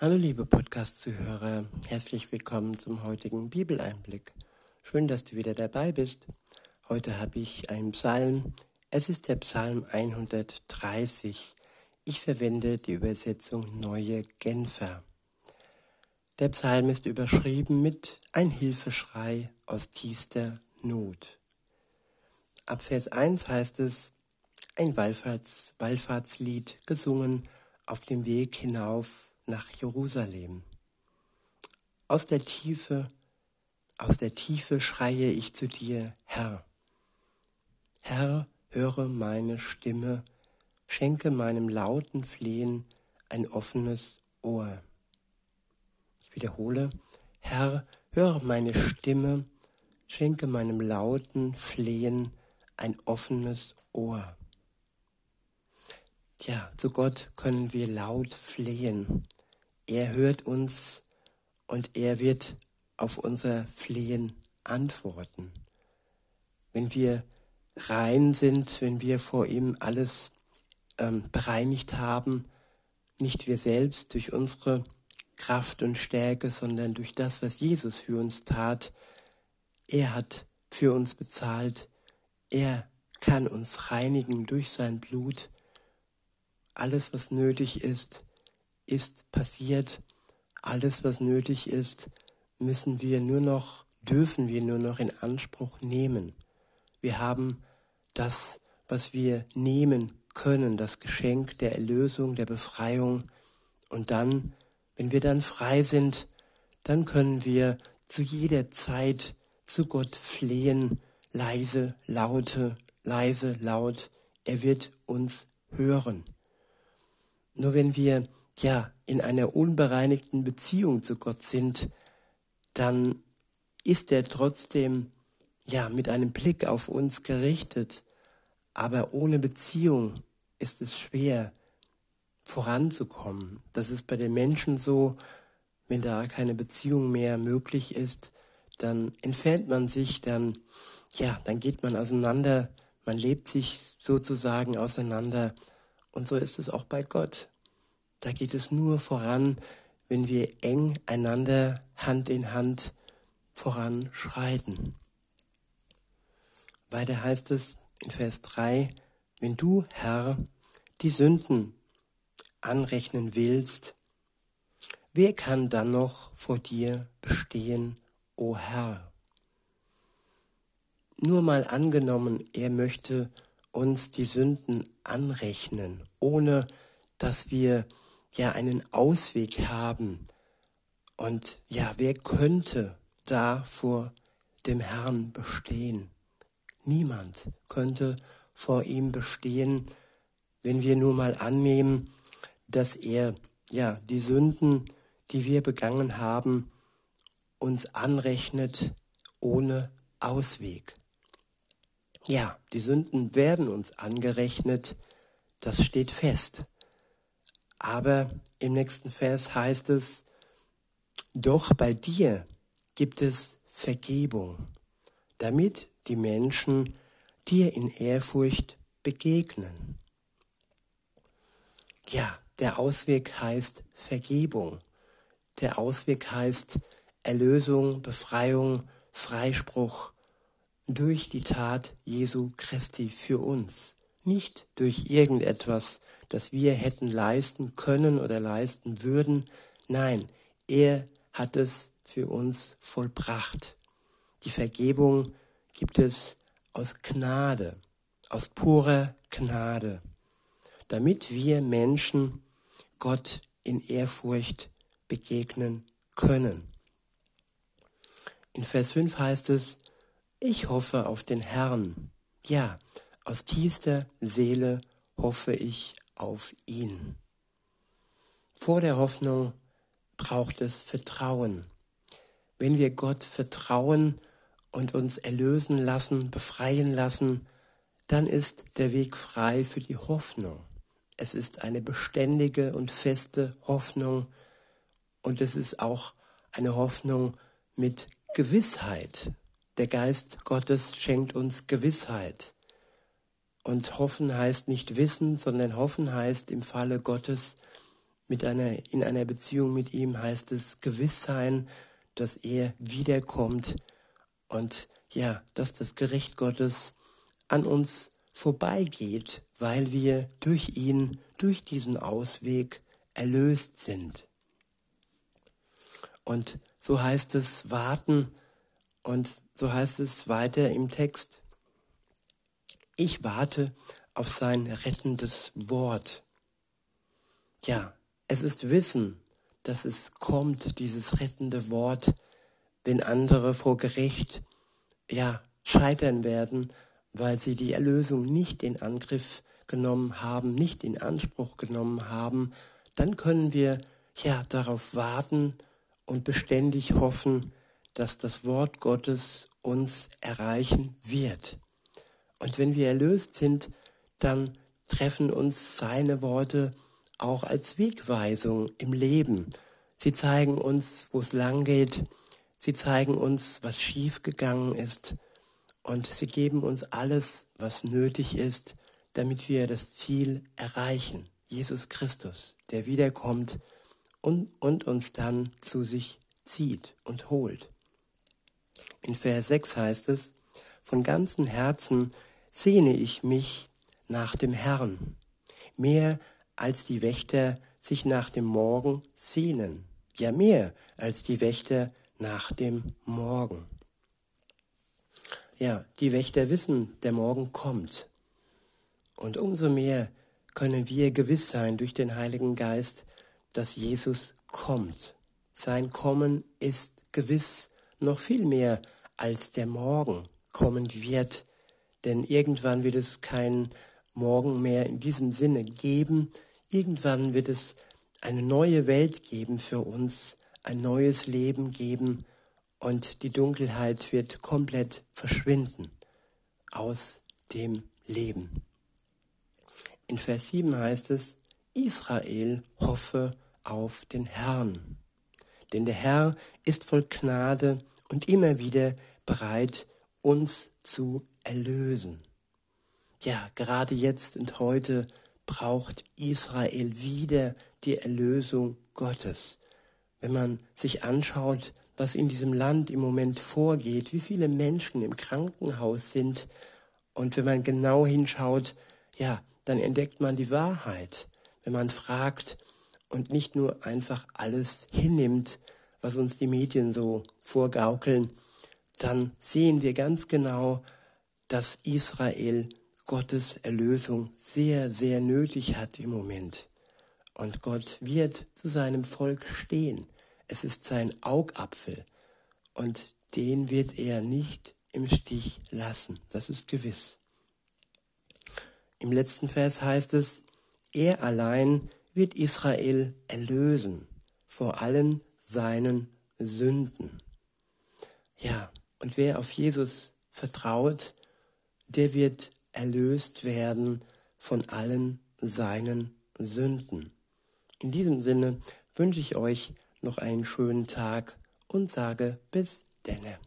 Hallo liebe Podcast-Zuhörer, herzlich willkommen zum heutigen Bibeleinblick. Schön, dass du wieder dabei bist. Heute habe ich einen Psalm. Es ist der Psalm 130. Ich verwende die Übersetzung Neue Genfer. Der Psalm ist überschrieben mit Ein Hilfeschrei aus tiefster Not. Ab Vers 1 heißt es, ein Wallfahrts, Wallfahrtslied gesungen auf dem Weg hinauf nach Jerusalem. Aus der Tiefe, aus der Tiefe schreie ich zu dir, Herr. Herr, höre meine Stimme, schenke meinem lauten Flehen ein offenes Ohr. Ich wiederhole, Herr, höre meine Stimme, schenke meinem lauten Flehen ein offenes Ohr. Ja, zu Gott können wir laut flehen. Er hört uns und er wird auf unser Flehen antworten. Wenn wir rein sind, wenn wir vor ihm alles ähm, bereinigt haben, nicht wir selbst durch unsere Kraft und Stärke, sondern durch das, was Jesus für uns tat. Er hat für uns bezahlt. Er kann uns reinigen durch sein Blut alles, was nötig ist, ist passiert. Alles, was nötig ist, müssen wir nur noch, dürfen wir nur noch in Anspruch nehmen. Wir haben das, was wir nehmen können, das Geschenk der Erlösung, der Befreiung. Und dann, wenn wir dann frei sind, dann können wir zu jeder Zeit zu Gott flehen, leise, laute, leise, laut. Er wird uns hören. Nur wenn wir ja in einer unbereinigten Beziehung zu Gott sind, dann ist er trotzdem ja mit einem Blick auf uns gerichtet. Aber ohne Beziehung ist es schwer voranzukommen. Das ist bei den Menschen so, wenn da keine Beziehung mehr möglich ist, dann entfernt man sich, dann ja, dann geht man auseinander, man lebt sich sozusagen auseinander und so ist es auch bei Gott. Da geht es nur voran, wenn wir eng einander Hand in Hand voranschreiten. Weiter heißt es in Vers 3, wenn du, Herr, die Sünden anrechnen willst, wer kann dann noch vor dir bestehen, o Herr? Nur mal angenommen, er möchte uns die Sünden anrechnen, ohne dass wir ja einen Ausweg haben. Und ja, wer könnte da vor dem Herrn bestehen? Niemand könnte vor ihm bestehen, wenn wir nur mal annehmen, dass er ja die Sünden, die wir begangen haben, uns anrechnet ohne Ausweg. Ja, die Sünden werden uns angerechnet, das steht fest. Aber im nächsten Vers heißt es, doch bei dir gibt es Vergebung, damit die Menschen dir in Ehrfurcht begegnen. Ja, der Ausweg heißt Vergebung. Der Ausweg heißt Erlösung, Befreiung, Freispruch durch die Tat Jesu Christi für uns nicht durch irgendetwas, das wir hätten leisten können oder leisten würden. Nein, er hat es für uns vollbracht. Die Vergebung gibt es aus Gnade, aus purer Gnade, damit wir Menschen Gott in Ehrfurcht begegnen können. In Vers 5 heißt es, ich hoffe auf den Herrn. Ja, aus tiefster Seele hoffe ich auf ihn. Vor der Hoffnung braucht es Vertrauen. Wenn wir Gott vertrauen und uns erlösen lassen, befreien lassen, dann ist der Weg frei für die Hoffnung. Es ist eine beständige und feste Hoffnung und es ist auch eine Hoffnung mit Gewissheit. Der Geist Gottes schenkt uns Gewissheit. Und hoffen heißt nicht wissen, sondern hoffen heißt im Falle Gottes mit einer, in einer Beziehung mit ihm heißt es gewiss sein, dass er wiederkommt und ja, dass das Gericht Gottes an uns vorbeigeht, weil wir durch ihn, durch diesen Ausweg erlöst sind. Und so heißt es warten und so heißt es weiter im Text. Ich warte auf sein rettendes Wort. Ja, es ist Wissen, dass es kommt, dieses rettende Wort, wenn andere vor Gericht, ja, scheitern werden, weil sie die Erlösung nicht in Angriff genommen haben, nicht in Anspruch genommen haben, dann können wir ja darauf warten und beständig hoffen, dass das Wort Gottes uns erreichen wird. Und wenn wir erlöst sind, dann treffen uns seine Worte auch als Wegweisung im Leben. Sie zeigen uns, wo es lang geht. Sie zeigen uns, was schiefgegangen ist. Und sie geben uns alles, was nötig ist, damit wir das Ziel erreichen. Jesus Christus, der wiederkommt und, und uns dann zu sich zieht und holt. In Vers 6 heißt es, von ganzem Herzen sehne ich mich nach dem Herrn, mehr als die Wächter sich nach dem Morgen sehnen, ja mehr als die Wächter nach dem Morgen. Ja, die Wächter wissen, der Morgen kommt. Und umso mehr können wir gewiss sein durch den Heiligen Geist, dass Jesus kommt. Sein Kommen ist gewiss noch viel mehr als der Morgen kommen wird, denn irgendwann wird es keinen Morgen mehr in diesem Sinne geben, irgendwann wird es eine neue Welt geben für uns, ein neues Leben geben und die Dunkelheit wird komplett verschwinden aus dem Leben. In Vers 7 heißt es, Israel hoffe auf den Herrn. Denn der Herr ist voll Gnade und immer wieder bereit, uns zu erlösen. Ja, gerade jetzt und heute braucht Israel wieder die Erlösung Gottes. Wenn man sich anschaut, was in diesem Land im Moment vorgeht, wie viele Menschen im Krankenhaus sind, und wenn man genau hinschaut, ja, dann entdeckt man die Wahrheit. Wenn man fragt und nicht nur einfach alles hinnimmt, was uns die Medien so vorgaukeln, dann sehen wir ganz genau, dass Israel Gottes Erlösung sehr, sehr nötig hat im Moment. Und Gott wird zu seinem Volk stehen. Es ist sein Augapfel. Und den wird er nicht im Stich lassen. Das ist gewiss. Im letzten Vers heißt es, er allein wird Israel erlösen vor allen seinen Sünden. Ja, und wer auf Jesus vertraut, der wird erlöst werden von allen seinen Sünden. In diesem Sinne wünsche ich euch noch einen schönen Tag und sage bis denne.